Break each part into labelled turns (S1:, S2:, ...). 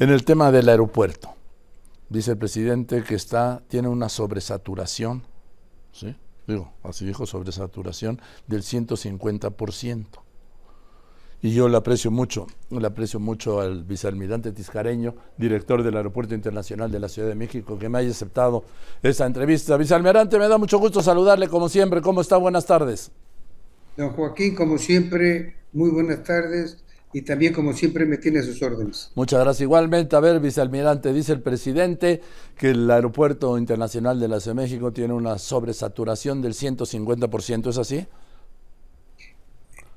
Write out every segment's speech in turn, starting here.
S1: En el tema del aeropuerto, dice el presidente que está, tiene una sobresaturación, ¿sí? Digo, así dijo, sobresaturación del 150%. Y yo le aprecio mucho, le aprecio mucho al vicealmirante Tiscareño, director del Aeropuerto Internacional de la Ciudad de México, que me haya aceptado esta entrevista. Vicealmirante, me da mucho gusto saludarle como siempre. ¿Cómo está? Buenas tardes.
S2: Don Joaquín, como siempre, muy buenas tardes y también como siempre me tiene a sus órdenes.
S1: Muchas gracias. Igualmente, a ver, vicealmirante, dice el presidente que el Aeropuerto Internacional de la Ciudad de México tiene una sobresaturación del 150%, ¿es así?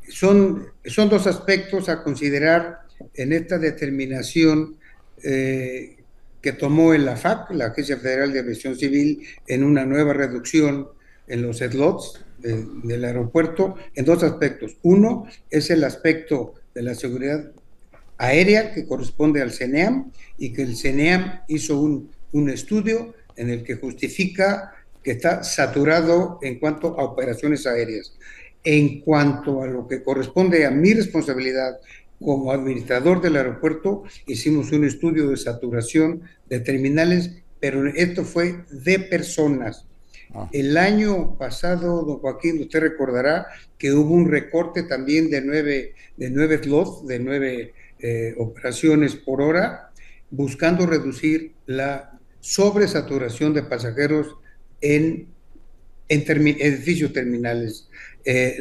S2: Son, son dos aspectos a considerar en esta determinación eh, que tomó el AFAC, la Agencia Federal de Aviación Civil, en una nueva reducción en los slots del aeropuerto, en dos aspectos. Uno es el aspecto de la seguridad aérea que corresponde al CENEAM y que el CENEAM hizo un, un estudio en el que justifica que está saturado en cuanto a operaciones aéreas. En cuanto a lo que corresponde a mi responsabilidad como administrador del aeropuerto, hicimos un estudio de saturación de terminales, pero esto fue de personas. Ah. El año pasado, don Joaquín, usted recordará que hubo un recorte también de nueve, de nueve slots, de nueve eh, operaciones por hora, buscando reducir la sobresaturación de pasajeros en, edificios terminales. Eh,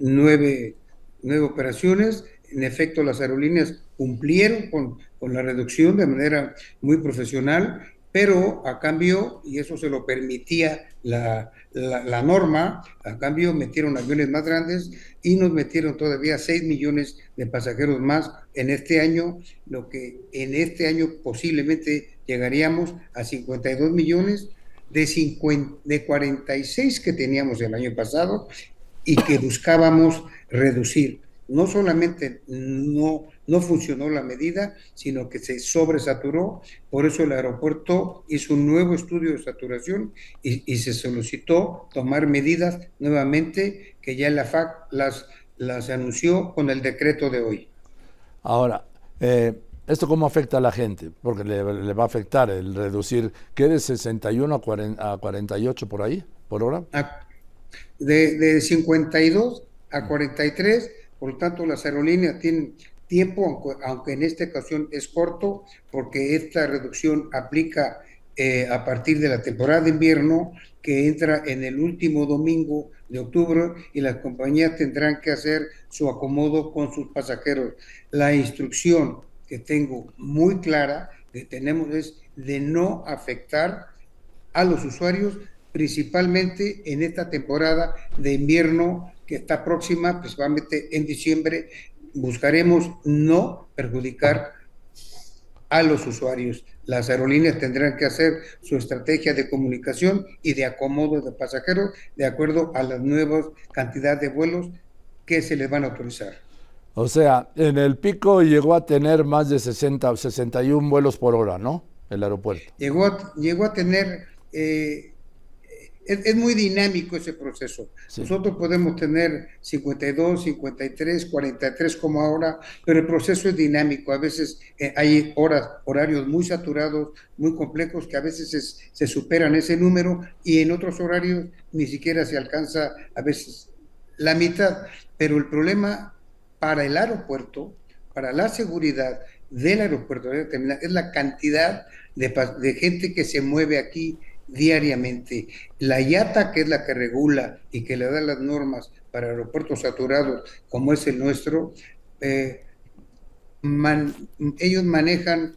S2: nueve, nueve operaciones. En efecto, las aerolíneas cumplieron con la reducción de manera muy profesional pero a cambio, y eso se lo permitía la, la, norma, a cambio metieron aviones más grandes y nos metieron todavía 6 millones de pasajeros más en este año, lo que en este año posiblemente llegaríamos a 52 millones de, 50, de 46 que teníamos el año pasado y que buscábamos reducir. No solamente no no funcionó la medida, sino que se sobresaturó. Por eso el aeropuerto hizo un nuevo estudio de saturación y, se solicitó tomar medidas nuevamente que ya la FAC las, las anunció con el decreto de hoy.
S1: Ahora, eh, ¿esto cómo afecta a la gente? Porque le, va a afectar el reducir, ¿qué de 61 a, 48 por ahí, por hora?
S2: de, de 52 a 43, por lo tanto las aerolíneas tienen tiempo, aunque en esta ocasión es corto, porque esta reducción aplica eh, a partir de la temporada de invierno que entra en el último domingo de octubre y las compañías tendrán que hacer su acomodo con sus pasajeros. La instrucción que tengo muy clara que tenemos es de no afectar a los usuarios, principalmente en esta temporada de invierno que está próxima, principalmente en diciembre, buscaremos no perjudicar a los usuarios. Las aerolíneas tendrán que hacer su estrategia de comunicación y de acomodo de pasajeros de acuerdo a las nuevas cantidades de vuelos que se les van a autorizar.
S1: O sea, en el pico llegó a tener más de 60 o 61 vuelos por hora, ¿no? El aeropuerto.
S2: Llegó a, llegó a tener eh, es, muy dinámico ese proceso. Nosotros podemos tener 52, 53, 43 como ahora, pero el proceso es dinámico. A veces eh, hay horas, horarios muy saturados, muy complejos, que a veces se superan ese número y en otros horarios ni siquiera se alcanza a veces la mitad. Pero el problema para el aeropuerto, para la seguridad del aeropuerto es la cantidad de, de gente que se mueve aquí diariamente. La IATA, que es la que regula y que le da las normas para aeropuertos saturados como es el nuestro, eh, ellos manejan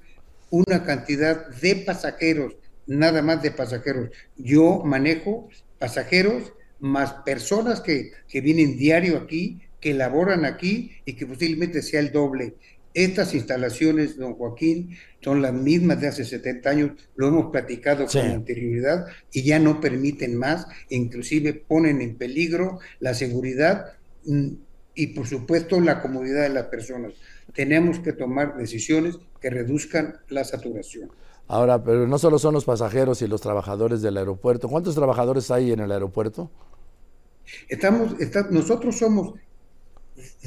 S2: una cantidad de pasajeros, nada más de pasajeros. Yo manejo pasajeros más personas que, que vienen diario aquí, que laboran aquí y que posiblemente sea el doble. Estas instalaciones, don Joaquín, son las mismas de hace 70 años, lo hemos platicado con anterioridad y ya no permiten más, inclusive ponen en peligro la seguridad mm, y por supuesto la comodidad de las personas. Tenemos que tomar decisiones que reduzcan la saturación.
S1: Ahora, pero no solo son los pasajeros y los trabajadores del aeropuerto. ¿Cuántos trabajadores hay en el aeropuerto?
S2: Estamos, nosotros somos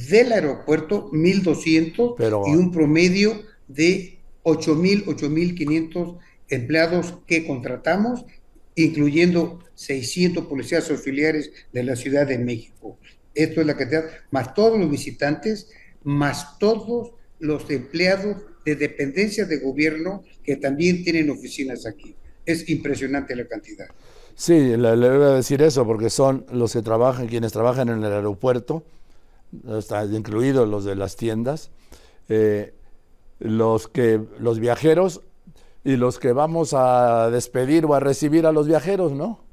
S2: del aeropuerto 1.200 y un promedio de 8.000, 8.500 empleados que contratamos, incluyendo 600 policías auxiliares de la Ciudad de México. Esto es la cantidad, más todos los visitantes, más todos los empleados de dependencias de gobierno que también tienen oficinas aquí. Es impresionante la cantidad.
S1: Sí, le, le, voy a decir eso porque son los que trabajan, quienes trabajan en el aeropuerto, incluidos los de las tiendas, eh, los que los viajeros y los que vamos a despedir o a recibir a los viajeros, ¿no?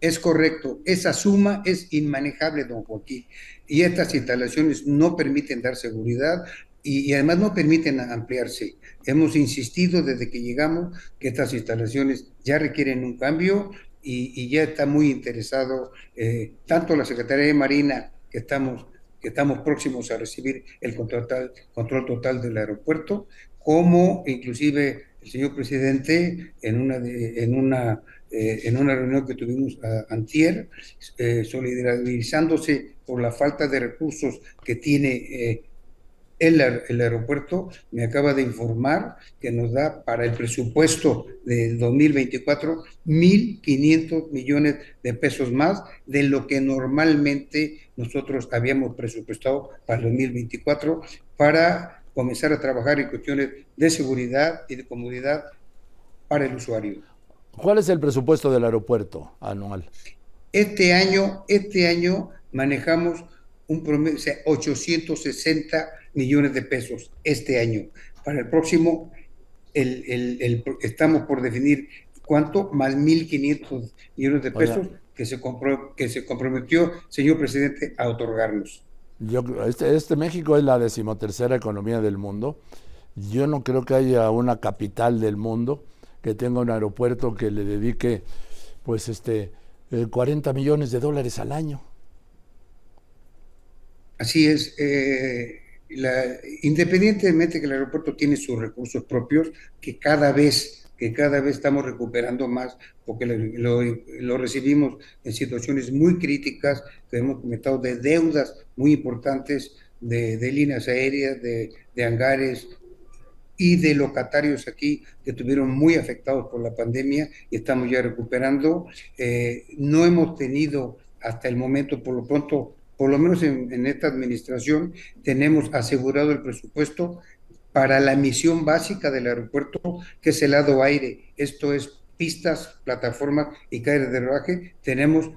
S2: Es correcto, esa suma es inmanejable, don Joaquín, y estas instalaciones no permiten dar seguridad y, además no permiten ampliarse. Hemos insistido desde que llegamos que estas instalaciones ya requieren un cambio y, y ya está muy interesado eh, tanto la Secretaría de Marina, que estamos, que estamos próximos a recibir el control total, control total del aeropuerto, como inclusive el señor presidente en una, de, en una eh, en una reunión que tuvimos a, antier, eh, solidarizándose por la falta de recursos que tiene eh, el, el, aeropuerto, me acaba de informar que nos da para el presupuesto del 2024 1.500 millones de pesos más de lo que normalmente nosotros habíamos presupuestado para el 2024 para comenzar a trabajar en cuestiones de seguridad y de comodidad para el usuario.
S1: ¿Cuál es el presupuesto del aeropuerto anual?
S2: Este año, este año manejamos un promedio, o sea, 860 millones de pesos este año. Para el próximo, el, el, el, estamos por definir cuánto, más 1.500 millones de pesos que se, compro, que se comprometió, señor presidente, a otorgarnos.
S1: Yo, este, este México es la decimotercera economía del mundo. Yo no creo que haya una capital del mundo que tenga un aeropuerto que le dedique pues este 40 millones de dólares al año.
S2: Así es. Eh, la, independientemente que el aeropuerto tiene sus recursos propios, que cada vez que cada vez estamos recuperando más, porque lo, lo, recibimos en situaciones muy críticas, que hemos cometido de deudas muy importantes de, de líneas aéreas, de, de hangares, y de locatarios aquí que estuvieron muy afectados por la pandemia y estamos ya recuperando. Eh, no hemos tenido hasta el momento, por lo pronto, por lo menos en, esta administración, tenemos asegurado el presupuesto para la misión básica del aeropuerto, que es el lado aire. Esto es pistas, plataformas y calles de rodaje. Tenemos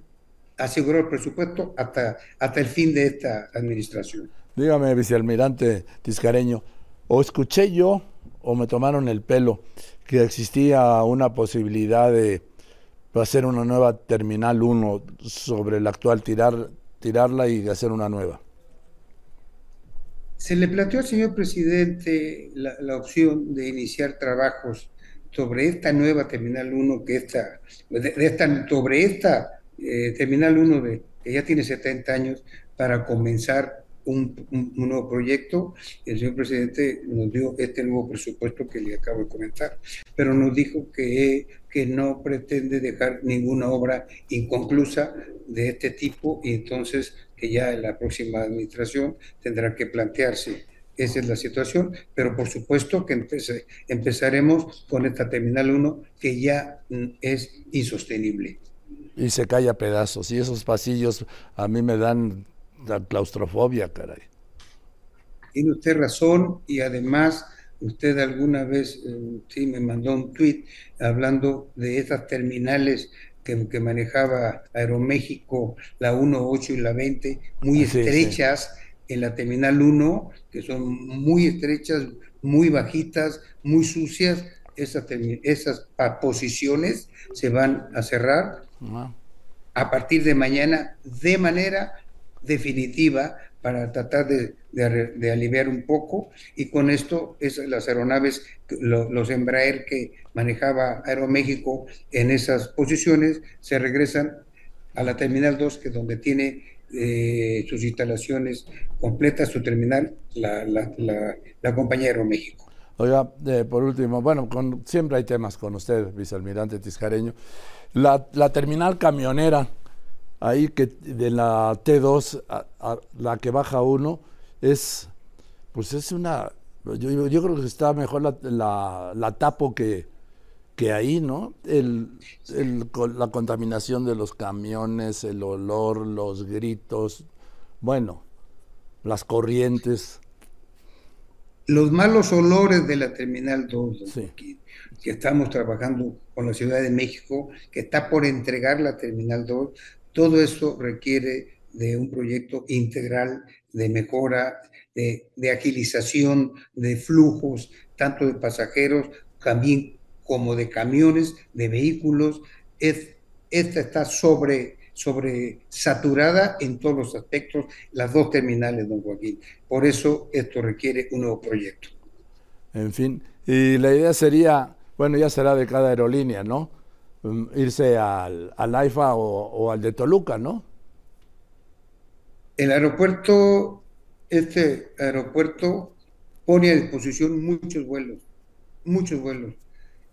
S2: asegurado el presupuesto hasta, hasta el fin de esta administración.
S1: Dígame, vicealmirante Tiscareño, o escuché yo o me tomaron el pelo que existía una posibilidad de hacer una nueva Terminal 1 sobre la actual, tirar, tirarla y hacer una nueva.
S2: Se le planteó al señor presidente la, opción de iniciar trabajos sobre esta nueva Terminal 1, que esta, de, esta sobre esta eh, Terminal 1 de, que ya tiene 70 años, para comenzar un, un, un, nuevo proyecto. El señor presidente nos dio este nuevo presupuesto que le acabo de comentar, pero nos dijo que, que no pretende dejar ninguna obra inconclusa de este tipo y entonces que ya en la próxima administración tendrá que plantearse esa es la situación, pero por supuesto que empecé, empezaremos con esta Terminal 1 que ya es insostenible.
S1: Y se cae a pedazos, y esos pasillos a mí me dan la claustrofobia, caray.
S2: Tiene usted razón y además usted alguna vez eh, sí me mandó un tuit hablando de esas terminales que, que, manejaba Aeroméxico, la 1, 8 y la 20, muy estrechas sí. en la terminal 1, que son muy estrechas, muy bajitas, muy sucias. Esas, esas posiciones se van a cerrar a partir de mañana de manera definitiva para tratar de, de, de, aliviar un poco y con esto es las aeronaves, lo, los Embraer que manejaba Aeroméxico en esas posiciones se regresan a la Terminal 2 que es donde tiene eh, sus instalaciones completas, su terminal, la, la, la, la compañía Aeroméxico.
S1: Oiga, eh, por último, bueno, con, siempre hay temas con usted, vicealmirante Tiscareño. La, la terminal camionera, ahí que de la T2 a, a la que baja uno es pues es una Yo, yo creo que está mejor la, la, la tapo que, que ahí, ¿no? El, el, la contaminación de los camiones, el olor, los gritos, bueno, las corrientes.
S2: Los malos olores de la Terminal 2, que, que, estamos trabajando con la Ciudad de México, que está por entregar la Terminal 2, todo eso requiere de un proyecto integral de mejora, de, de agilización de flujos, tanto de pasajeros, también como de camiones, de vehículos. Es, esta está sobre saturada en todos los aspectos, las dos terminales, don Joaquín. Por eso esto requiere un nuevo proyecto.
S1: En fin, y la idea sería, bueno, ya será de cada aerolínea, ¿no? Um, irse al, al AIFA o, o, al de Toluca, ¿no?
S2: El aeropuerto, este aeropuerto pone a disposición muchos vuelos, muchos vuelos.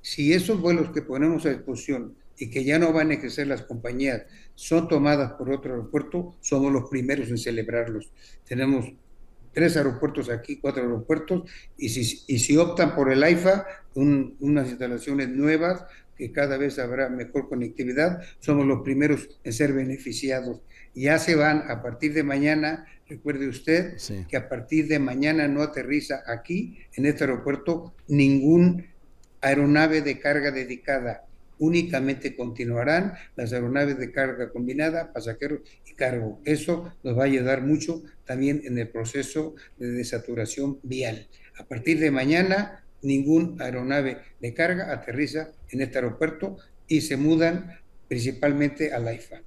S2: Si esos vuelos que ponemos a disposición y que ya no van a ejercer las compañías son tomadas por otro aeropuerto, somos los primeros en celebrarlos. Tenemos tres aeropuertos aquí, cuatro aeropuertos, y si, y si optan por el AIFA, un, unas instalaciones nuevas, que cada vez habrá mejor conectividad, somos los primeros en ser beneficiados. Ya se van a partir de mañana, recuerde usted sí. que a partir de mañana no aterriza aquí, en este aeropuerto, ningún aeronave de carga dedicada únicamente continuarán las aeronaves de carga combinada, pasajeros y cargo. Eso nos va a ayudar mucho también en el proceso de desaturación vial. A partir de mañana, ningún aeronave de carga aterriza en este aeropuerto y se mudan principalmente a la IFA.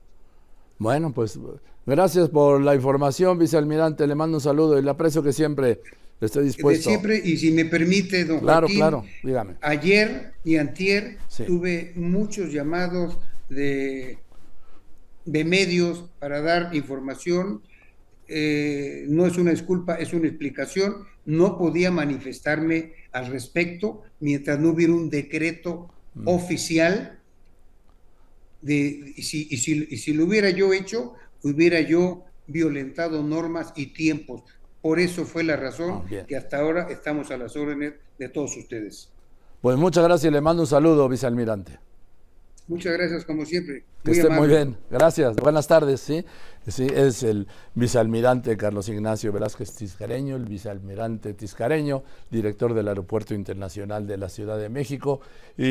S1: Bueno, pues gracias por la información, vicealmirante. Le mando un saludo y le aprecio que siempre Estoy dispuesto.
S2: De siempre, y si me permite, don
S1: claro,
S2: Joaquín,
S1: claro, dígame.
S2: ayer y antier sí. tuve muchos llamados de, de medios para dar información. Eh, no es una disculpa, es una explicación. No podía manifestarme al respecto mientras no hubiera un decreto mm. oficial. De, y, si, y, si, y si lo hubiera yo hecho, hubiera yo violentado normas y tiempos. Por eso fue la razón oh, que hasta ahora estamos a las órdenes de todos ustedes.
S1: Pues muchas gracias y le mando un saludo, vicealmirante.
S2: Muchas gracias, como siempre.
S1: Muy que esté amable. muy bien. Gracias. Buenas tardes. ¿sí? sí, es el vicealmirante Carlos Ignacio Velázquez Tiscareño, el vicealmirante Tiscareño, director del Aeropuerto Internacional de la Ciudad de México. Y